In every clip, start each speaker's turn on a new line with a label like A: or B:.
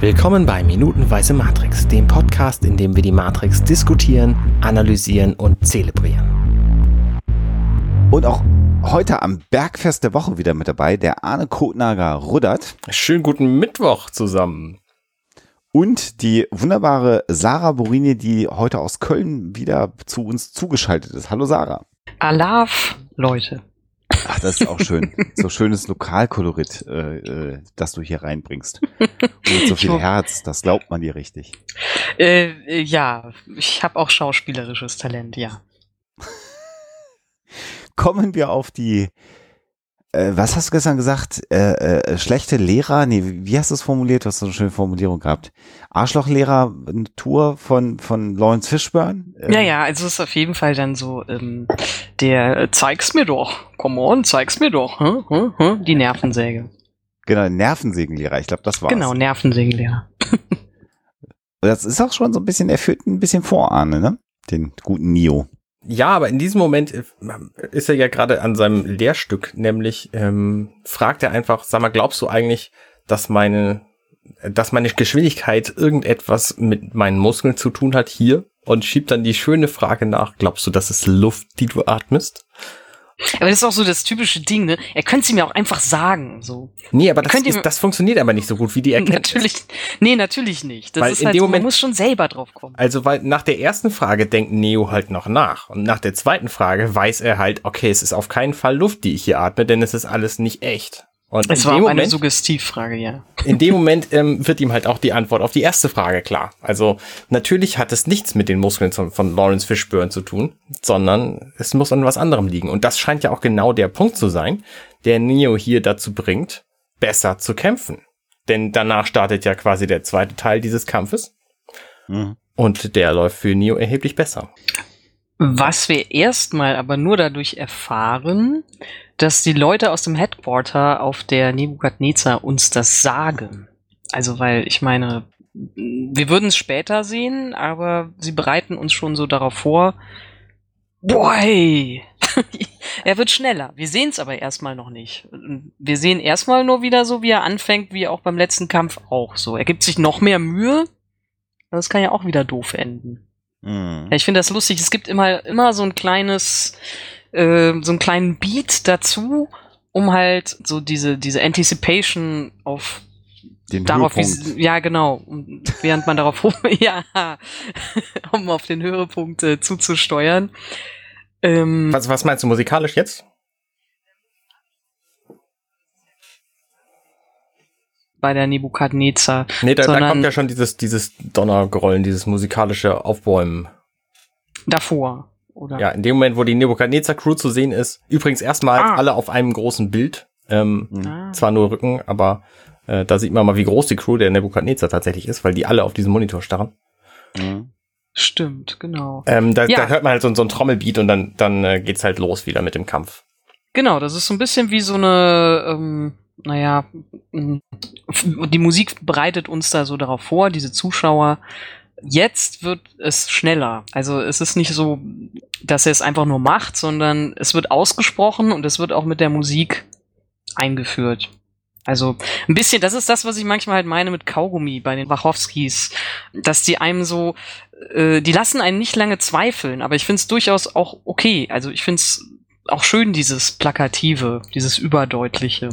A: Willkommen bei Minutenweise Matrix, dem Podcast, in dem wir die Matrix diskutieren, analysieren und zelebrieren.
B: Und auch heute am Bergfest der Woche wieder mit dabei, der Arne Kotnager Ruddert.
A: Schönen guten Mittwoch zusammen.
B: Und die wunderbare Sarah Borini, die heute aus Köln wieder zu uns zugeschaltet ist. Hallo Sarah.
C: Alaf, Leute.
B: Ach, das ist auch schön. so schönes Lokalkolorit, äh, äh, das du hier reinbringst. Und so viel Herz, das glaubt man dir richtig.
C: Äh, äh ja, ich habe auch schauspielerisches Talent, ja.
B: Kommen wir auf die äh, was hast du gestern gesagt? Äh, äh, schlechte Lehrer? Nee, wie hast du es formuliert? Du hast so eine schöne Formulierung gehabt. Arschlochlehrer, eine Tour von, von Lawrence Fishburne?
C: Ähm, ja, ja, also es ist auf jeden Fall dann so, ähm, der äh, zeig's mir doch. Come on, zeig's mir doch. Hm, hm, hm, die Nervensäge.
B: Genau, Nervensägenlehrer. Ich glaube, das war's.
C: Genau, Nervensägenlehrer.
B: das ist auch schon so ein bisschen, er führt ein bisschen Vorahne, ne? Den guten Neo.
A: Ja, aber in diesem Moment äh, ist er ja gerade an seinem Lehrstück, nämlich ähm, fragt er einfach, sag mal, glaubst du eigentlich, dass meine, dass meine Geschwindigkeit irgendetwas mit meinen Muskeln zu tun hat hier? Und schiebt dann die schöne Frage nach, glaubst du, das ist Luft, die du atmest?
C: Aber das ist auch so das typische Ding, ne? Er könnte sie mir auch einfach sagen, so.
A: Nee, aber das, ist, das funktioniert aber nicht so gut wie die Erkenntnis.
C: Natürlich, nee, natürlich nicht. Das
A: weil
C: ist halt, so, Moment, man muss schon selber drauf kommen.
A: Also, weil nach der ersten Frage denkt Neo halt noch nach. Und nach der zweiten Frage weiß er halt, okay, es ist auf keinen Fall Luft, die ich hier atme, denn es ist alles nicht echt.
C: Und es war Moment, eine Suggestivfrage, ja.
A: In dem Moment ähm, wird ihm halt auch die Antwort auf die erste Frage klar. Also natürlich hat es nichts mit den Muskeln von, von Lawrence Fishburne zu tun, sondern es muss an was anderem liegen. Und das scheint ja auch genau der Punkt zu sein, der Neo hier dazu bringt, besser zu kämpfen. Denn danach startet ja quasi der zweite Teil dieses Kampfes. Mhm. Und der läuft für Neo erheblich besser.
C: Was wir erstmal aber nur dadurch erfahren, dass die Leute aus dem Headquarter auf der Nebukadnezar uns das sagen. Also, weil ich meine, wir würden es später sehen, aber sie bereiten uns schon so darauf vor. Boy! er wird schneller. Wir sehen es aber erstmal noch nicht. Wir sehen erstmal nur wieder so, wie er anfängt, wie auch beim letzten Kampf auch so. Er gibt sich noch mehr Mühe. Das kann ja auch wieder doof enden. Mhm. Ja, ich finde das lustig. Es gibt immer, immer so ein kleines, äh, so einen kleinen Beat dazu, um halt so diese, diese Anticipation auf
B: den darauf, wie,
C: ja genau, während man darauf, ja, um auf den Höhepunkt äh, zuzusteuern.
A: Ähm, was, was meinst du musikalisch jetzt?
C: Bei der Nebukadnezar.
A: Nee, da, da kommt ja schon dieses, dieses Donnergrollen, dieses musikalische Aufbäumen.
C: Davor. Oder?
A: Ja, in dem Moment, wo die Nebukadnezar-Crew zu sehen ist, übrigens erstmal ah. alle auf einem großen Bild. Ähm, ah. Zwar nur Rücken, aber äh, da sieht man mal, wie groß die Crew der Nebukadnezar tatsächlich ist, weil die alle auf diesen Monitor starren.
C: Mhm. Stimmt, genau.
A: Ähm, da, ja. da, hört man halt so, so ein Trommelbeat und dann, dann äh, geht's halt los wieder mit dem Kampf.
C: Genau, das ist so ein bisschen wie so eine, ähm, naja, die Musik bereitet uns da so darauf vor, diese Zuschauer, Jetzt wird es schneller. Also es ist nicht so, dass er es einfach nur macht, sondern es wird ausgesprochen und es wird auch mit der Musik eingeführt. Also ein bisschen, das ist das, was ich manchmal halt meine mit Kaugummi bei den Wachowskis, dass die einem so, äh, die lassen einen nicht lange zweifeln, aber ich finde es durchaus auch okay. Also ich finde es auch schön, dieses Plakative, dieses Überdeutliche.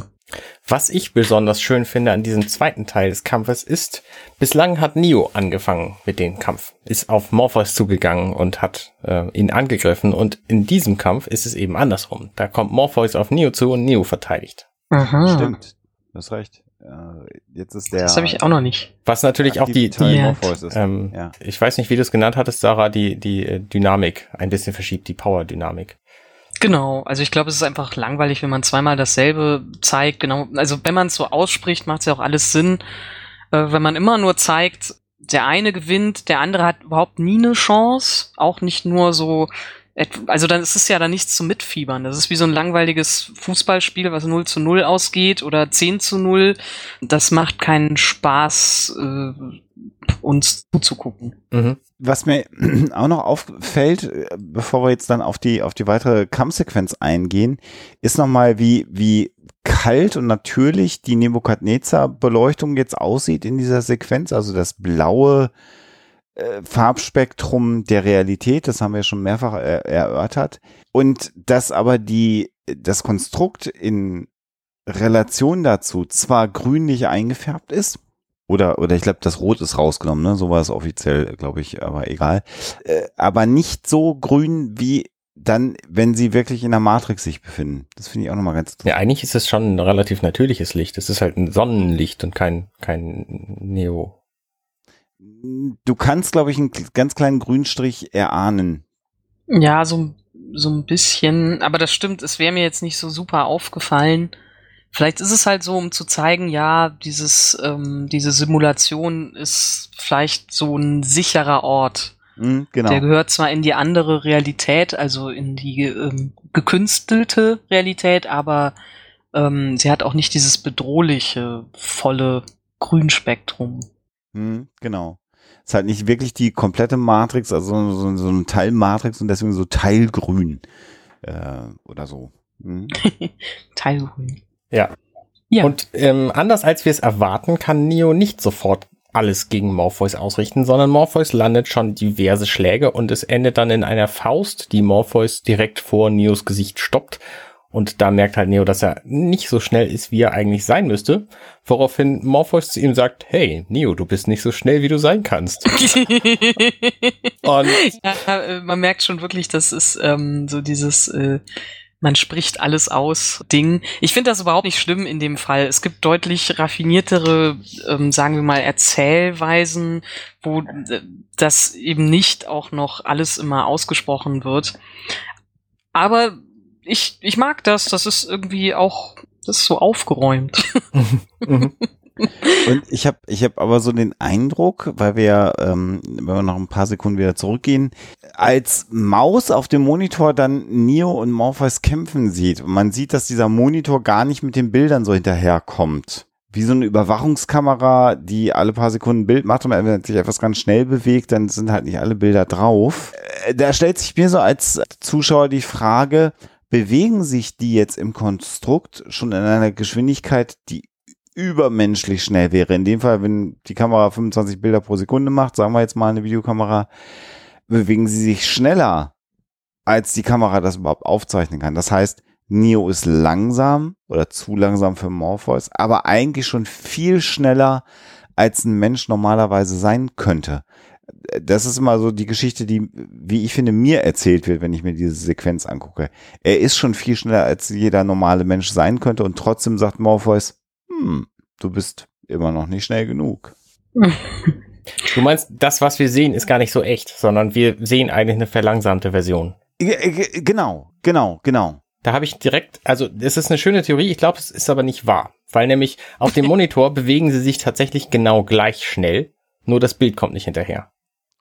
A: Was ich besonders schön finde an diesem zweiten Teil des Kampfes ist, bislang hat Neo angefangen mit dem Kampf, ist auf Morpheus zugegangen und hat äh, ihn angegriffen und in diesem Kampf ist es eben andersrum. Da kommt Morpheus auf Neo zu und Neo verteidigt.
B: Aha. Stimmt, du hast recht. Äh, jetzt ist der.
C: Das habe ich auch noch nicht.
A: Was natürlich auch die, die Morpheus ist. Ähm, ja. ich weiß nicht, wie du es genannt hattest, Sarah, die die äh, Dynamik ein bisschen verschiebt, die Power-Dynamik.
C: Genau, also ich glaube, es ist einfach langweilig, wenn man zweimal dasselbe zeigt. Genau, also wenn man es so ausspricht, macht es ja auch alles Sinn. Äh, wenn man immer nur zeigt, der eine gewinnt, der andere hat überhaupt nie eine Chance, auch nicht nur so also dann ist es ja dann nichts zum Mitfiebern. Das ist wie so ein langweiliges Fußballspiel, was 0 zu 0 ausgeht oder 10 zu 0. Das macht keinen Spaß, äh, uns zuzugucken.
B: Mhm. Was mir auch noch auffällt, bevor wir jetzt dann auf die, auf die weitere Kampfsequenz eingehen, ist nochmal, wie, wie kalt und natürlich die Nebukadnezar-Beleuchtung jetzt aussieht in dieser Sequenz, also das blaue äh, Farbspektrum der Realität, das haben wir schon mehrfach er erörtert. Und dass aber die, das Konstrukt in Relation dazu zwar grünlich eingefärbt ist, oder, oder ich glaube, das Rot ist rausgenommen, ne? So war es offiziell, glaube ich, aber egal. Äh, aber nicht so grün wie dann, wenn sie wirklich in der Matrix sich befinden. Das finde ich auch nochmal ganz
A: interessant. Ja, eigentlich ist es schon ein relativ natürliches Licht. Es ist halt ein Sonnenlicht und kein, kein Neo.
B: Du kannst, glaube ich, einen ganz kleinen Grünstrich erahnen.
C: Ja, so, so ein bisschen. Aber das stimmt, es wäre mir jetzt nicht so super aufgefallen. Vielleicht ist es halt so, um zu zeigen, ja, dieses, ähm, diese Simulation ist vielleicht so ein sicherer Ort.
B: Mm, genau.
C: Der gehört zwar in die andere Realität, also in die ähm, gekünstelte Realität, aber ähm, sie hat auch nicht dieses bedrohliche, volle Grünspektrum.
B: Mm, genau. Es ist halt nicht wirklich die komplette Matrix, also so, so ein Teil Matrix und deswegen so Teilgrün äh, oder so.
C: Hm? Teilgrün.
A: Ja. ja. Und ähm, anders als wir es erwarten, kann Neo nicht sofort alles gegen Morpheus ausrichten, sondern Morpheus landet schon diverse Schläge und es endet dann in einer Faust, die Morpheus direkt vor Neos Gesicht stoppt. Und da merkt halt Neo, dass er nicht so schnell ist, wie er eigentlich sein müsste. Woraufhin Morpheus zu ihm sagt, hey, Neo, du bist nicht so schnell, wie du sein kannst.
C: und ja, äh, man merkt schon wirklich, das ist ähm, so dieses äh, man spricht alles aus Ding. Ich finde das überhaupt nicht schlimm in dem Fall. Es gibt deutlich raffiniertere, ähm, sagen wir mal, Erzählweisen, wo äh, das eben nicht auch noch alles immer ausgesprochen wird. Aber ich, ich mag das. Das ist irgendwie auch, das ist so aufgeräumt.
B: Mhm. Und ich habe ich hab aber so den Eindruck, weil wir, ähm, wenn wir noch ein paar Sekunden wieder zurückgehen, als Maus auf dem Monitor dann Neo und Morpheus kämpfen sieht und man sieht, dass dieser Monitor gar nicht mit den Bildern so hinterherkommt. Wie so eine Überwachungskamera, die alle paar Sekunden ein Bild macht und wenn sich etwas ganz schnell bewegt, dann sind halt nicht alle Bilder drauf. Äh, da stellt sich mir so als Zuschauer die Frage, bewegen sich die jetzt im Konstrukt schon in einer Geschwindigkeit, die übermenschlich schnell wäre. In dem Fall, wenn die Kamera 25 Bilder pro Sekunde macht, sagen wir jetzt mal eine Videokamera, bewegen sie sich schneller, als die Kamera das überhaupt aufzeichnen kann. Das heißt, Neo ist langsam oder zu langsam für Morpheus, aber eigentlich schon viel schneller, als ein Mensch normalerweise sein könnte. Das ist immer so die Geschichte, die, wie ich finde, mir erzählt wird, wenn ich mir diese Sequenz angucke. Er ist schon viel schneller, als jeder normale Mensch sein könnte und trotzdem sagt Morpheus, hm, du bist immer noch nicht schnell genug.
A: Du meinst, das, was wir sehen, ist gar nicht so echt, sondern wir sehen eigentlich eine verlangsamte Version.
B: Genau, genau, genau.
A: Da habe ich direkt, also es ist eine schöne Theorie, ich glaube, es ist aber nicht wahr, weil nämlich auf dem Monitor bewegen sie sich tatsächlich genau gleich schnell, nur das Bild kommt nicht hinterher.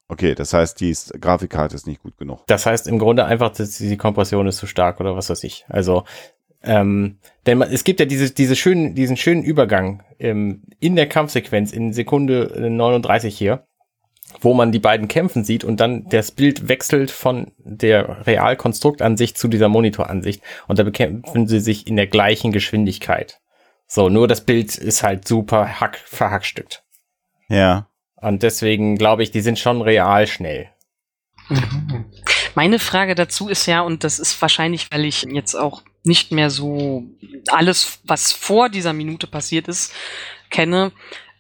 B: Okay, das heißt, die Grafikkarte ist nicht gut genug.
A: Das heißt im Grunde einfach, dass die Kompression ist zu stark oder was weiß ich. Also ähm, denn man, es gibt ja diese, diese schönen, diesen schönen Übergang ähm, in der Kampfsequenz in Sekunde 39 hier, wo man die beiden kämpfen sieht und dann das Bild wechselt von der Realkonstruktansicht zu dieser Monitoransicht und da bekämpfen sie sich in der gleichen Geschwindigkeit. So, nur das Bild ist halt super hack, verhackstückt.
B: Ja.
A: Und deswegen glaube ich, die sind schon real schnell.
C: Meine Frage dazu ist ja, und das ist wahrscheinlich, weil ich jetzt auch nicht mehr so alles, was vor dieser Minute passiert ist, kenne.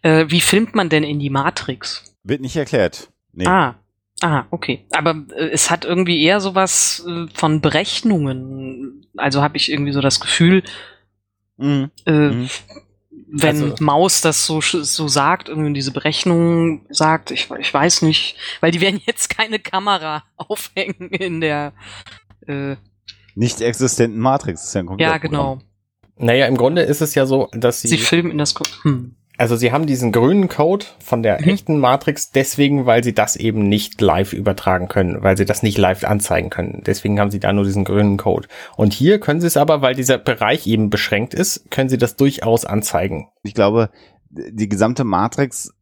C: Äh, wie filmt man denn in die Matrix?
B: Wird nicht erklärt.
C: Nee. Ah, Ah, okay. Aber äh, es hat irgendwie eher sowas äh, von Berechnungen. Also habe ich irgendwie so das Gefühl, mhm. Äh, mhm. Wenn also, Maus das so, so sagt, irgendwie diese Berechnungen sagt, ich, ich weiß nicht, weil die werden jetzt keine Kamera aufhängen in der
B: äh, nicht existenten Matrix. Das ist
C: ja, ein ja genau.
A: Naja, im Grunde ist es ja so, dass sie.
C: Sie filmen in das. Hm.
A: Also sie haben diesen grünen Code von der mhm. echten Matrix deswegen, weil sie das eben nicht live übertragen können, weil sie das nicht live anzeigen können. Deswegen haben sie da nur diesen grünen Code. Und hier können sie es aber, weil dieser Bereich eben beschränkt ist, können sie das durchaus anzeigen.
B: Ich glaube, die gesamte Matrix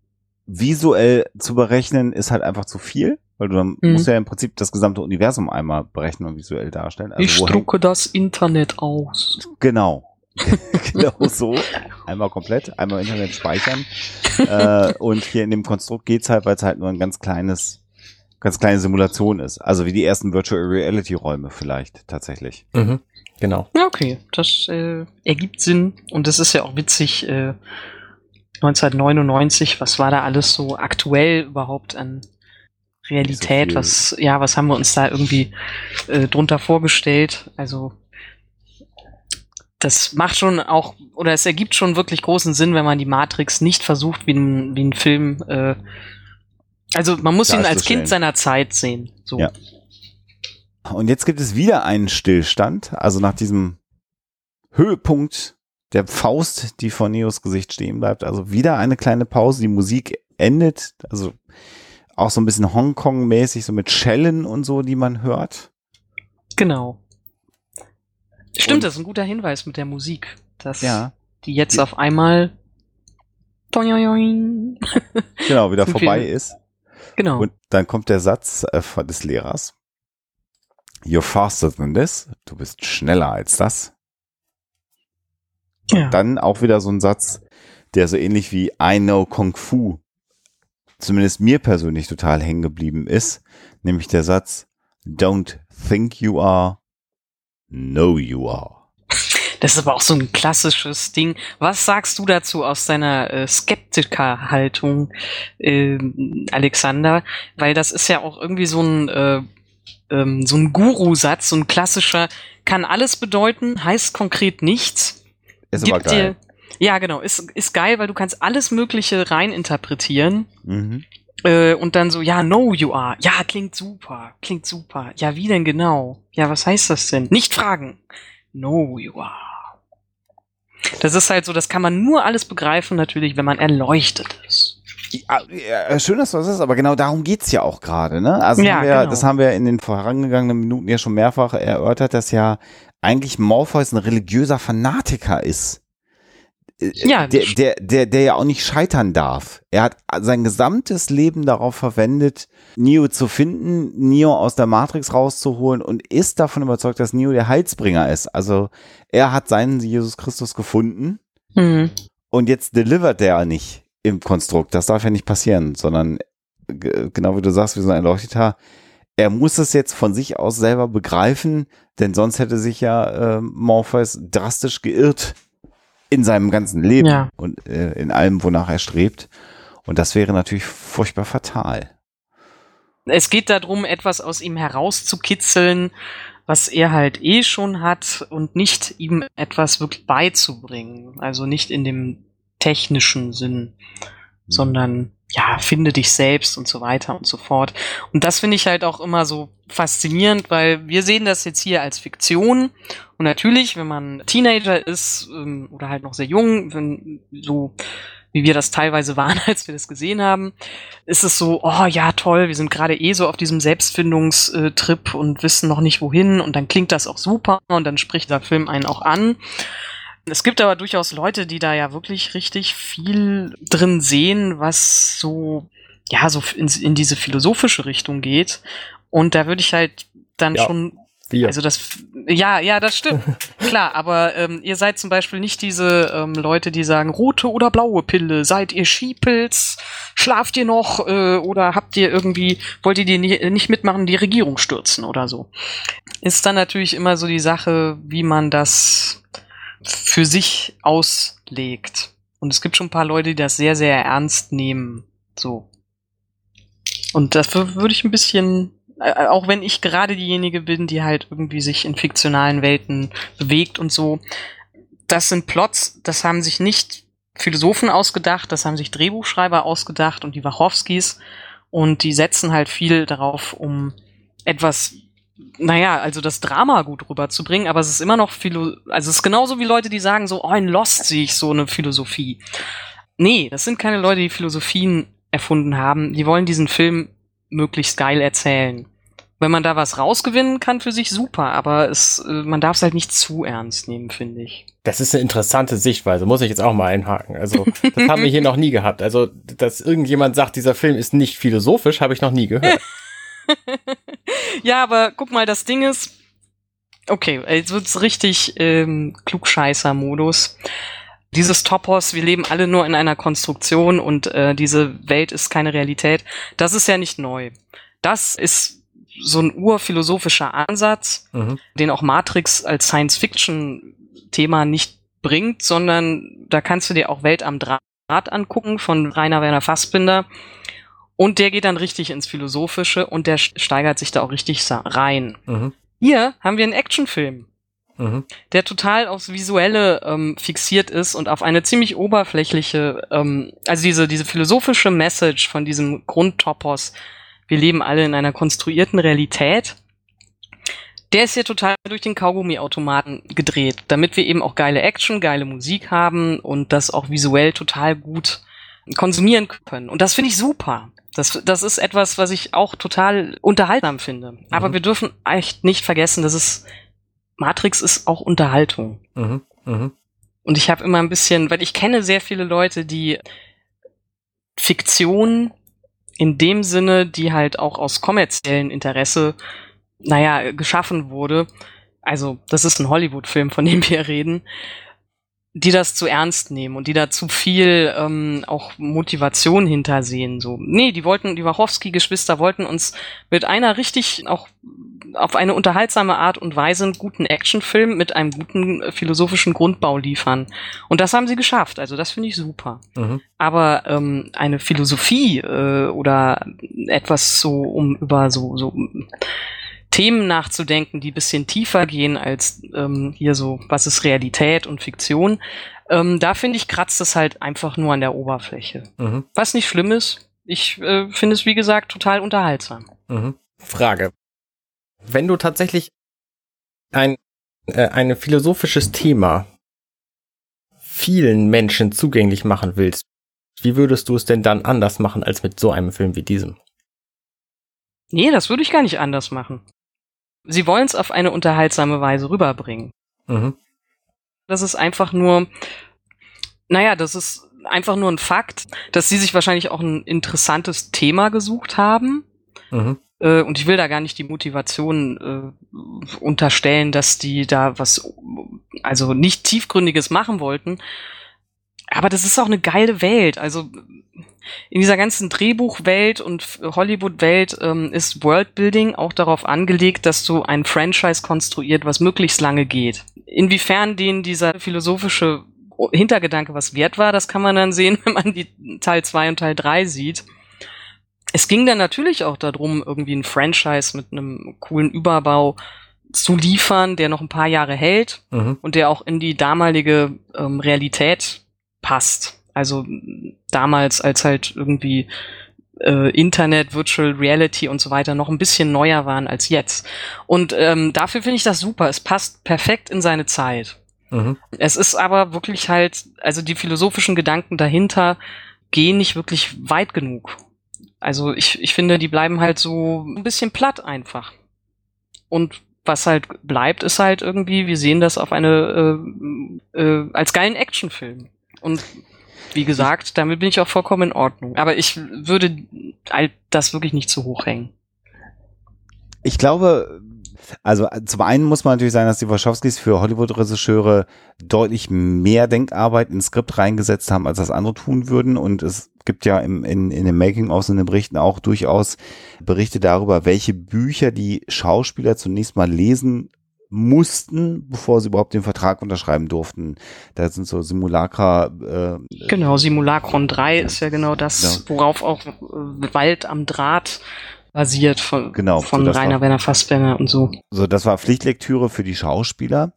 B: visuell zu berechnen ist halt einfach zu viel. Weil du dann mhm. musst ja im Prinzip das gesamte Universum einmal berechnen und visuell darstellen.
C: Also ich drucke das Internet aus.
B: Genau. genau so. Einmal komplett, einmal Internet speichern. äh, und hier in dem Konstrukt geht's halt, weil es halt nur ein ganz kleines, ganz kleine Simulation ist. Also wie die ersten Virtual Reality Räume vielleicht tatsächlich.
A: Mhm. Genau.
C: Ja, okay. Das äh, ergibt Sinn. Und das ist ja auch witzig. Äh, 1999, was war da alles so aktuell überhaupt an Realität?
B: viel.
C: was, ja, was haben wir uns da irgendwie äh, drunter vorgestellt? Also das macht schon auch, oder es ergibt schon wirklich großen Sinn, wenn man die Matrix nicht versucht, wie ein, wie ein Film. Äh, also man muss ihn als. Kind seiner Zeit sehen. So.
B: Ja. Und jetzt gibt es wieder einen Stillstand, also nach diesem Höhepunkt der Faust, die vor Neos Gesicht stehen bleibt, also wieder eine kleine Pause, die Musik endet, also auch so ein bisschen Hongkong-mäßig, so mit Schellen und so, die man hört.
C: Genau. Stimmt,
B: Und-
C: das ist ein guter Hinweis mit der Musik, dass
B: Ja,
C: die jetzt auf einmal
B: genau, wieder vorbei
C: wir-
B: ist.
C: Genau.
B: Und dann kommt der Satz äh, des Lehrers. You're faster than this. Du bist schneller als das.
C: ja.
B: Dann auch wieder so ein Satz, der so ähnlich wie I know Kung Fu zumindest mir persönlich total hängen geblieben ist, nämlich der Satz Don't think you are, know you are.
C: Das ist aber auch so ein klassisches Ding. Was sagst du dazu aus deiner äh, Skeptiker-Haltung, ähm, Alexander? Weil das ist ja auch irgendwie so ein, äh, ähm, so ein Guru-Satz, so ein klassischer, kann alles bedeuten, heißt konkret nichts.
B: Ist aber geil.
C: Dir, ja, genau, ist, ist geil, weil du kannst alles Mögliche reininterpretieren.
B: Mhm.
C: Äh, und dann so, ja, know you are. Ja, klingt super, klingt super. Ja, wie denn genau? Ja, was heißt das denn? Nicht fragen. Know you are. Das ist halt so, das kann man nur alles begreifen, natürlich, wenn man erleuchtet ist.
B: Ja, schön, dass du das sagst, aber genau darum geht's ja auch gerade. Ne? Also
C: Ja,
B: haben wir,
C: genau.
B: das haben wir in den vorangegangenen Minuten ja schon mehrfach erörtert, dass ja eigentlich Morpheus ein religiöser Fanatiker ist. Äh,
C: Ja,
B: der, der, der, der ja auch nicht scheitern darf. Er hat sein gesamtes Leben darauf verwendet, Neo zu finden, Neo aus der Matrix rauszuholen und ist davon überzeugt, dass Neo der Heilsbringer ist. Also er hat seinen Jesus Christus gefunden
C: Mhm.
B: und jetzt delivert der nicht im Konstrukt. Das darf ja nicht passieren, sondern genau wie du sagst, wie so ein Erleuchteter, er muss es jetzt von sich aus selber begreifen, denn sonst hätte sich ja äh, Morpheus drastisch geirrt in seinem ganzen Leben
C: Ja.
B: und äh, in allem, wonach er strebt. Und das wäre natürlich furchtbar fatal.
C: Es geht darum, etwas aus ihm herauszukitzeln, was er halt eh schon hat und nicht ihm etwas wirklich beizubringen. Also nicht in dem technischen Sinn, sondern ja, finde dich selbst und so weiter und so fort. Und das finde ich halt auch immer so faszinierend, weil wir sehen das jetzt hier als Fiktion. Und natürlich, wenn man Teenager ist ähm, oder halt noch sehr jung, wenn so wie wir das teilweise waren, als wir das gesehen haben, ist es so, oh ja, toll, wir sind gerade eh so auf diesem Selbstfindungstrip und wissen noch nicht wohin und dann klingt das auch super und dann spricht der Film einen auch an. Es gibt aber durchaus Leute, die da ja wirklich richtig viel drin sehen, was so, ja, so in, in diese philosophische Richtung geht. Und da würde ich halt dann
A: Ja.
C: schon
A: Wir.
C: also das, ja, ja, das stimmt. Klar, aber ähm, ihr seid zum Beispiel nicht diese ähm, Leute, die sagen, rote oder blaue Pille, seid ihr Skipilz, schlaft ihr noch äh, oder habt ihr irgendwie, wollt ihr die nie, nicht mitmachen, die Regierung stürzen oder so. Ist dann natürlich immer so die Sache, wie man das für sich auslegt. Und es gibt schon ein paar Leute, die das sehr, sehr ernst nehmen. So. Und dafür würde ich ein bisschen, äh, auch wenn ich gerade diejenige bin, die halt irgendwie sich in fiktionalen Welten bewegt und so, das sind Plots, das haben sich nicht Philosophen ausgedacht, das haben sich Drehbuchschreiber ausgedacht und die Wachowskis und die setzen halt viel darauf, um etwas, naja, also das Drama gut rüberzubringen, aber es ist immer noch Philo, also es ist genauso wie Leute, die sagen so, oh, in Lost sehe ich so eine Philosophie. Nee, das sind keine Leute, die Philosophien erfunden haben. Die wollen diesen Film möglichst geil erzählen. Wenn man da was rausgewinnen kann für sich, super, aber es, äh, man darf es halt nicht zu ernst nehmen, finde ich.
A: Das ist eine interessante Sichtweise, muss ich jetzt auch mal einhaken. Also, das haben wir hier noch nie gehabt. Also, dass irgendjemand sagt, dieser Film ist nicht philosophisch, habe ich noch nie gehört.
C: ja, aber guck mal, das Ding ist, Okay, jetzt wird's richtig ähm, Klugscheißer-Modus. Dieses Topos, wir leben alle nur in einer Konstruktion und äh, diese Welt ist keine Realität, das ist ja nicht neu. Das ist so ein urphilosophischer Ansatz, mhm. den auch Matrix als Science-Fiction-Thema nicht bringt, sondern da kannst du dir auch Welt am Draht angucken von Rainer Werner Fassbinder. Und der geht dann richtig ins Philosophische und der steigert sich da auch richtig rein. Mhm. Hier haben wir einen Actionfilm, mhm. der total aufs Visuelle ähm, fixiert ist und auf eine ziemlich oberflächliche, ähm, also diese, diese philosophische Message von diesem Grundtopos, wir leben alle in einer konstruierten Realität, der ist hier total durch den Kaugummiautomaten gedreht, damit wir eben auch geile Action, geile Musik haben und das auch visuell total gut konsumieren können. Und das finde ich super. Das, das ist etwas, was ich auch total unterhaltsam finde. Aber mhm. wir dürfen echt nicht vergessen, dass es Matrix ist auch Unterhaltung. Mhm. Mhm. Und ich habe immer ein bisschen, weil ich kenne sehr viele Leute, die Fiktion in dem Sinne, die halt auch aus kommerziellen Interesse, naja, geschaffen wurde. Also, das ist ein Hollywood-Film, von dem wir reden die das zu ernst nehmen und die da zu viel ähm, auch Motivation hintersehen. So, nee, die wollten, die Wachowski-Geschwister wollten uns mit einer richtig auch auf eine unterhaltsame Art und Weise einen guten Actionfilm mit einem guten äh, philosophischen Grundbau liefern. Und das haben sie geschafft. Also das finde ich super. Mhm. Aber ähm, eine Philosophie äh, oder etwas so um über so so Themen nachzudenken, die bisschen tiefer gehen als ähm, hier so, was ist Realität und Fiktion. Ähm, da finde ich, kratzt es halt einfach nur an der Oberfläche. Mhm. Was nicht schlimm ist. Ich äh, finde es, wie gesagt, total unterhaltsam.
A: Mhm. Frage. Wenn du tatsächlich ein, äh, ein philosophisches Thema vielen Menschen zugänglich machen willst, wie würdest du es denn dann anders machen als mit so einem Film wie diesem?
C: Nee, das würde ich gar nicht anders machen sie wollen es auf eine unterhaltsame Weise rüberbringen. Mhm. Das ist einfach nur, naja, das ist einfach nur ein Fakt, dass sie sich wahrscheinlich auch ein interessantes Thema gesucht haben. Mhm. Äh, und ich will da gar nicht die Motivation äh, unterstellen, dass die da was, also nicht tiefgründiges machen wollten. Aber das ist auch eine geile Welt. Also in dieser ganzen Drehbuchwelt und Hollywood-Welt ähm, ist Worldbuilding auch darauf angelegt, dass du ein Franchise konstruiert, was möglichst lange geht. Inwiefern denen dieser philosophische Hintergedanke was wert war, das kann man dann sehen, wenn man die Teil 2 und Teil 3 sieht. Es ging dann natürlich auch darum, irgendwie ein Franchise mit einem coolen Überbau zu liefern, der noch ein paar Jahre hält mhm. und der auch in die damalige ähm, Realität passt. Also damals, als halt irgendwie äh, Internet, Virtual Reality und so weiter noch ein bisschen neuer waren als jetzt. Und ähm, dafür finde ich das super. Es passt perfekt in seine Zeit. Mhm. Es ist aber wirklich halt, also die philosophischen Gedanken dahinter gehen nicht wirklich weit genug. Also ich, ich finde, die bleiben halt so ein bisschen platt einfach. Und was halt bleibt, ist halt irgendwie, wir sehen das auf eine äh, äh, als geilen Actionfilm. Und wie gesagt, damit bin ich auch vollkommen in Ordnung. Aber ich würde das wirklich nicht zu hoch hängen.
B: Ich glaube, also zum einen muss man natürlich sagen, dass die Wachowskis für Hollywood-Regisseure deutlich mehr Denkarbeit ins Skript reingesetzt haben, als das andere tun würden. Und es gibt ja im, in, in den Making-ofs und den Berichten auch durchaus Berichte darüber, welche Bücher die Schauspieler zunächst mal lesen mussten, bevor sie überhaupt den Vertrag unterschreiben durften. Da sind so Simulacra.
C: Äh, genau, Simulacron 3 ist ja genau das, ja. worauf auch äh, Wald am Draht basiert von, genau, von so Rainer war, Werner Fassbender und so.
B: So, das war Pflichtlektüre für die Schauspieler.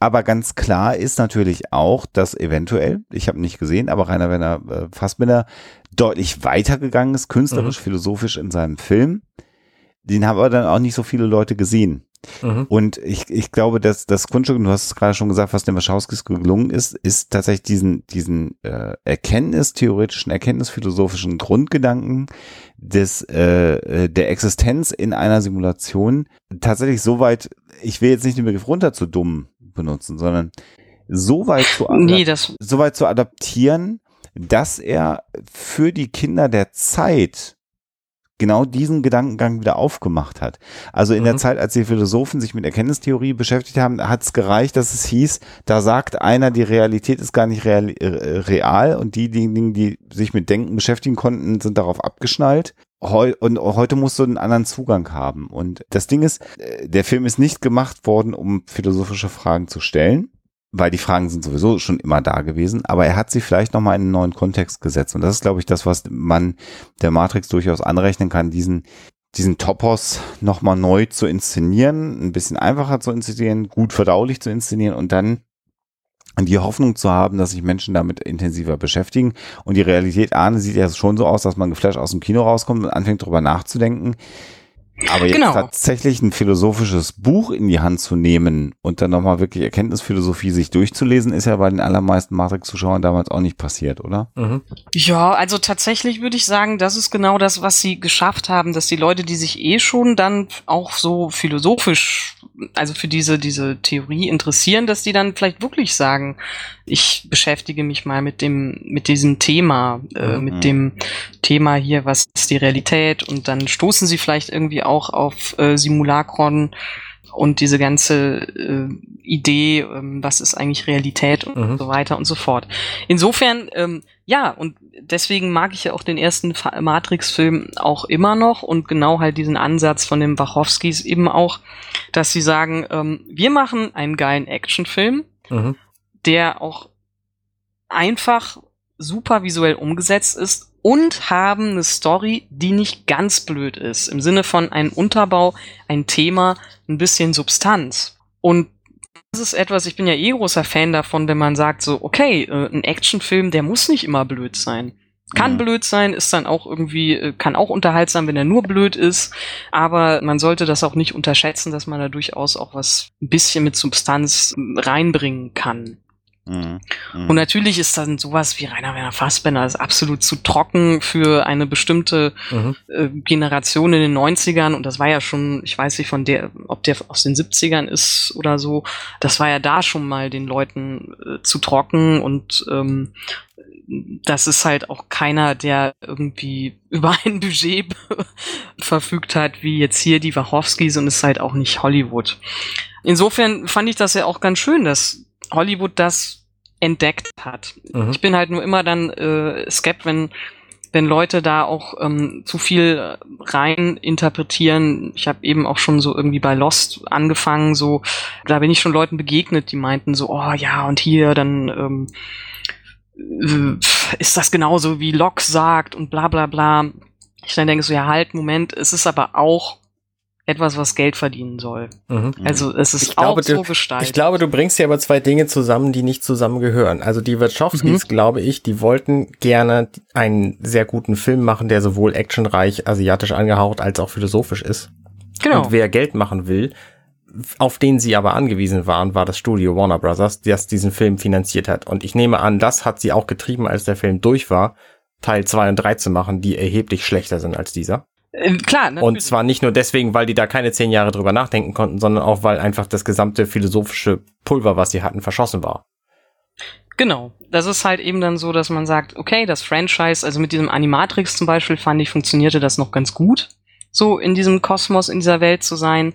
B: Aber ganz klar ist natürlich auch, dass eventuell, ich habe nicht gesehen, aber Rainer Werner äh, Fassbinder deutlich weitergegangen ist, künstlerisch, mhm. philosophisch in seinem Film. Den haben aber dann auch nicht so viele Leute gesehen. Mhm. Und ich, ich glaube, dass das Grundstück, du hast es gerade schon gesagt, was dem Wachowskis gelungen ist, ist tatsächlich diesen, diesen äh, Erkenntnistheoretischen, erkenntnisphilosophischen Grundgedanken des, äh, äh, der Existenz in einer Simulation tatsächlich so weit, ich will jetzt nicht den Begriff runter zu dumm benutzen, sondern so weit zu, nee, so weit zu adaptieren, dass er für die Kinder der Zeit genau diesen Gedankengang wieder aufgemacht hat. Also in mhm. der Zeit, als die Philosophen sich mit Erkenntnistheorie beschäftigt haben, hat es gereicht, dass es hieß, da sagt einer, die Realität ist gar nicht real, äh, real und diejenigen, die sich mit Denken beschäftigen konnten, sind darauf abgeschnallt. Heu und heute musst du einen anderen Zugang haben. Und das Ding ist, äh, der Film ist nicht gemacht worden, um philosophische Fragen zu stellen weil die Fragen sind sowieso schon immer da gewesen, aber er hat sie vielleicht nochmal in einen neuen Kontext gesetzt. Und das ist, glaube ich, das, was man der Matrix durchaus anrechnen kann, diesen, diesen Topos nochmal neu zu inszenieren, ein bisschen einfacher zu inszenieren, gut verdaulich zu inszenieren und dann die Hoffnung zu haben, dass sich Menschen damit intensiver beschäftigen. Und die Realität ahne sieht ja schon so aus, dass man geflasht aus dem Kino rauskommt und anfängt darüber nachzudenken. Aber jetzt genau. tatsächlich ein philosophisches Buch in die Hand zu nehmen und dann nochmal wirklich Erkenntnisphilosophie sich durchzulesen, ist ja bei den allermeisten Matrix-Zuschauern damals auch nicht passiert, oder?
C: Mhm. Ja, also tatsächlich würde ich sagen, das ist genau das, was sie geschafft haben, dass die Leute, die sich eh schon dann auch so philosophisch, also für diese, diese Theorie interessieren, dass die dann vielleicht wirklich sagen, ich beschäftige mich mal mit dem, mit diesem Thema, äh, mhm. mit dem Thema hier, was ist die Realität und dann stoßen sie vielleicht irgendwie auch auf äh, Simulacron und diese ganze äh, Idee, ähm, was ist eigentlich Realität und mhm. so weiter und so fort. Insofern, ähm, ja, und deswegen mag ich ja auch den ersten Matrix-Film auch immer noch und genau halt diesen Ansatz von den Wachowskis eben auch, dass sie sagen, ähm, wir machen einen geilen Actionfilm, mhm. der auch einfach super visuell umgesetzt ist und haben eine Story, die nicht ganz blöd ist. Im Sinne von einem Unterbau, ein Thema, ein bisschen Substanz. Und das ist etwas, ich bin ja eh großer Fan davon, wenn man sagt so, okay, äh, ein Actionfilm, der muss nicht immer blöd sein. Kann mhm. blöd sein, ist dann auch irgendwie, äh, kann auch unterhaltsam, wenn er nur blöd ist. Aber man sollte das auch nicht unterschätzen, dass man da durchaus auch was ein bisschen mit Substanz reinbringen kann. Mhm. Und natürlich ist dann sowas wie Rainer Werner Fassbender ist absolut zu trocken für eine bestimmte mhm. äh, Generation in den 90ern. Und das war ja schon, ich weiß nicht von der, ob der aus den 70ern ist oder so. Das war ja da schon mal den Leuten äh, zu trocken und ähm, das ist halt auch keiner, der irgendwie über ein Budget verfügt hat, wie jetzt hier die Wachowskis und ist halt auch nicht Hollywood. Insofern fand ich das ja auch ganz schön, dass Hollywood das entdeckt hat. Mhm. Ich bin halt nur immer dann äh, skept, wenn wenn Leute da auch ähm, zu viel rein interpretieren. Ich habe eben auch schon so irgendwie bei Lost angefangen, so da bin ich schon Leuten begegnet, die meinten so, oh ja, und hier dann ähm, äh, ist das genauso wie Locke sagt und bla bla bla. Ich dann denke so, ja halt, Moment, es ist aber auch etwas, was Geld verdienen soll. Mhm. Also es ist ich auch glaube, so gestaltet.
A: Ich glaube, du bringst hier aber zwei Dinge zusammen, die nicht zusammengehören. Also die Wachowskis, mhm. glaube ich, die wollten gerne einen sehr guten Film machen, der sowohl actionreich, asiatisch angehaucht, als auch philosophisch ist. Genau. Und wer Geld machen will, auf den sie aber angewiesen waren, war das Studio Warner Brothers, das diesen Film finanziert hat. Und ich nehme an, das hat sie auch getrieben, als der Film durch war, Teil 2 und 3 zu machen, die erheblich schlechter sind als dieser. Äh, klar, natürlich. Und zwar nicht nur deswegen, weil die da keine zehn Jahre drüber nachdenken konnten, sondern auch, weil einfach das gesamte philosophische Pulver, was sie hatten, verschossen war.
C: Genau. Das ist halt eben dann so, dass man sagt, okay, das Franchise, also mit diesem Animatrix zum Beispiel, fand ich, funktionierte das noch ganz gut, so in diesem Kosmos, in dieser Welt zu sein.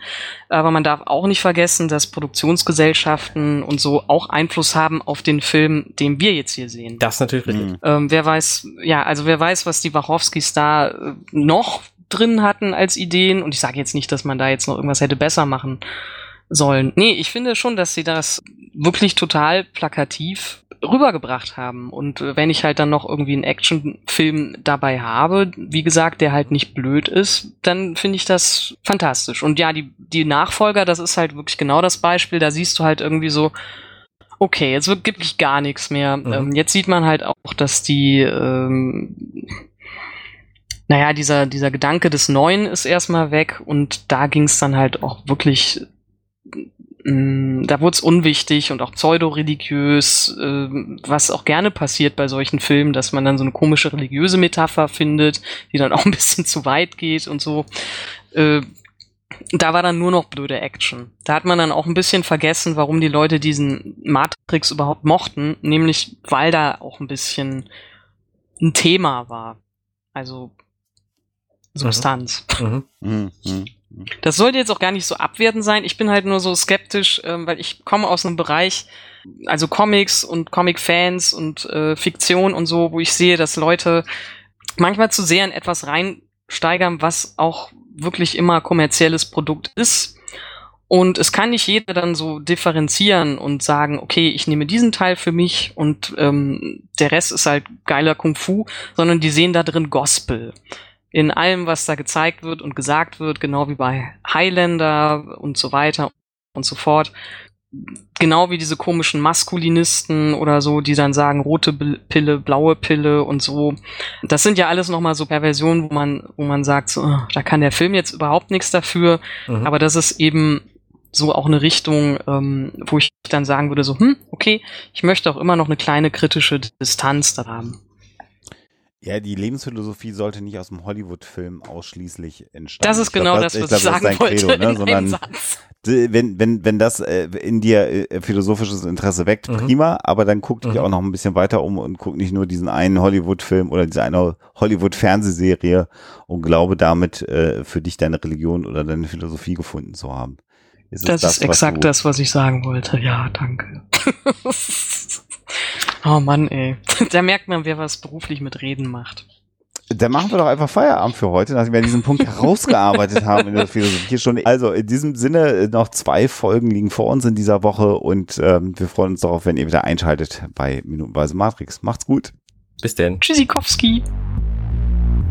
C: Aber man darf auch nicht vergessen, dass Produktionsgesellschaften und so auch Einfluss haben auf den Film, den wir jetzt hier sehen.
A: Das natürlich richtig. Mhm.
C: Ähm, wer weiß, ja, also wer weiß, was die Wachowskis da äh, noch drin hatten als Ideen. Und ich sage jetzt nicht, dass man da jetzt noch irgendwas hätte besser machen sollen. Nee, ich finde schon, dass sie das wirklich total plakativ rübergebracht haben. Und wenn ich halt dann noch irgendwie einen Actionfilm dabei habe, wie gesagt, der halt nicht blöd ist, dann finde ich das fantastisch. Und ja, die, die Nachfolger, das ist halt wirklich genau das Beispiel. Da siehst du halt irgendwie so, okay, jetzt wird wirklich gar nichts mehr. Mhm. Ähm, jetzt sieht man halt auch, dass die ähm, naja, dieser, dieser Gedanke des Neuen ist erstmal weg und da ging es dann halt auch wirklich, mh, mm, da wurde es unwichtig und auch pseudo-religiös, äh, was auch gerne passiert bei solchen Filmen, dass man dann so eine komische religiöse Metapher findet, die dann auch ein bisschen zu weit geht und so. Äh, da war dann nur noch blöde Action. Da hat man dann auch ein bisschen vergessen, warum die Leute diesen Matrix überhaupt mochten, nämlich weil da auch ein bisschen ein Thema war. Also Substanz.
A: Mhm.
B: Mhm. Mhm.
C: Das sollte jetzt auch gar nicht so abwertend sein. Ich bin halt nur so skeptisch, ähm, weil ich komme aus einem Bereich, also Comics und Comic-Fans und äh, Fiktion und so, wo ich sehe, dass Leute manchmal zu sehr in etwas reinsteigern, was auch wirklich immer kommerzielles Produkt ist. Und es kann nicht jeder dann so differenzieren und sagen, okay, ich nehme diesen Teil für mich und ähm, der Rest ist halt geiler Kung Fu, sondern die sehen da drin Gospel. In allem, was da gezeigt wird und gesagt wird, genau wie bei Highlander und so weiter und so fort. Genau wie diese komischen Maskulinisten oder so, die dann sagen, rote Pille, blaue Pille und so. Das sind ja alles nochmal so Perversionen, wo man, wo man sagt, so, ah, da kann der Film jetzt überhaupt nichts dafür.
A: Mhm.
C: Aber das ist eben so auch eine Richtung, ähm, wo ich dann sagen würde, so, hm, okay, ich möchte auch immer noch eine kleine kritische Distanz da haben.
B: Ja, die Lebensphilosophie sollte nicht aus dem Hollywood-Film ausschließlich entstehen.
C: Das ist
B: Ich glaub,
C: genau das,
B: ich
C: was
B: glaub,
C: ich
B: das ist
C: sagen wollte.
B: Credo, ne? Sondern
C: Satz.
B: wenn, wenn, wenn das äh, in dir äh, philosophisches Interesse weckt,
A: Mhm.
B: prima, aber dann guck dich
A: Mhm.
B: auch noch ein bisschen weiter um und guck nicht nur diesen einen Hollywood-Film oder diese eine Hollywood-Fernsehserie und glaube damit äh, für dich deine Religion oder deine Philosophie gefunden zu haben. Ist es
C: Das, ist exakt das, was ich sagen wollte. Ja, danke. oh Mann, ey. Da merkt man, wer was beruflich mit Reden macht.
B: Dann machen wir doch einfach Feierabend für heute, nachdem wir diesen Punkt herausgearbeitet haben in der Philosophiestunde. Also in diesem Sinne, äh, noch zwei Folgen liegen vor uns in dieser Woche und ähm, wir freuen uns darauf, wenn ihr wieder einschaltet bei Minutenweise Matrix. Macht's gut.
A: Bis denn.
C: Tschüssikowski.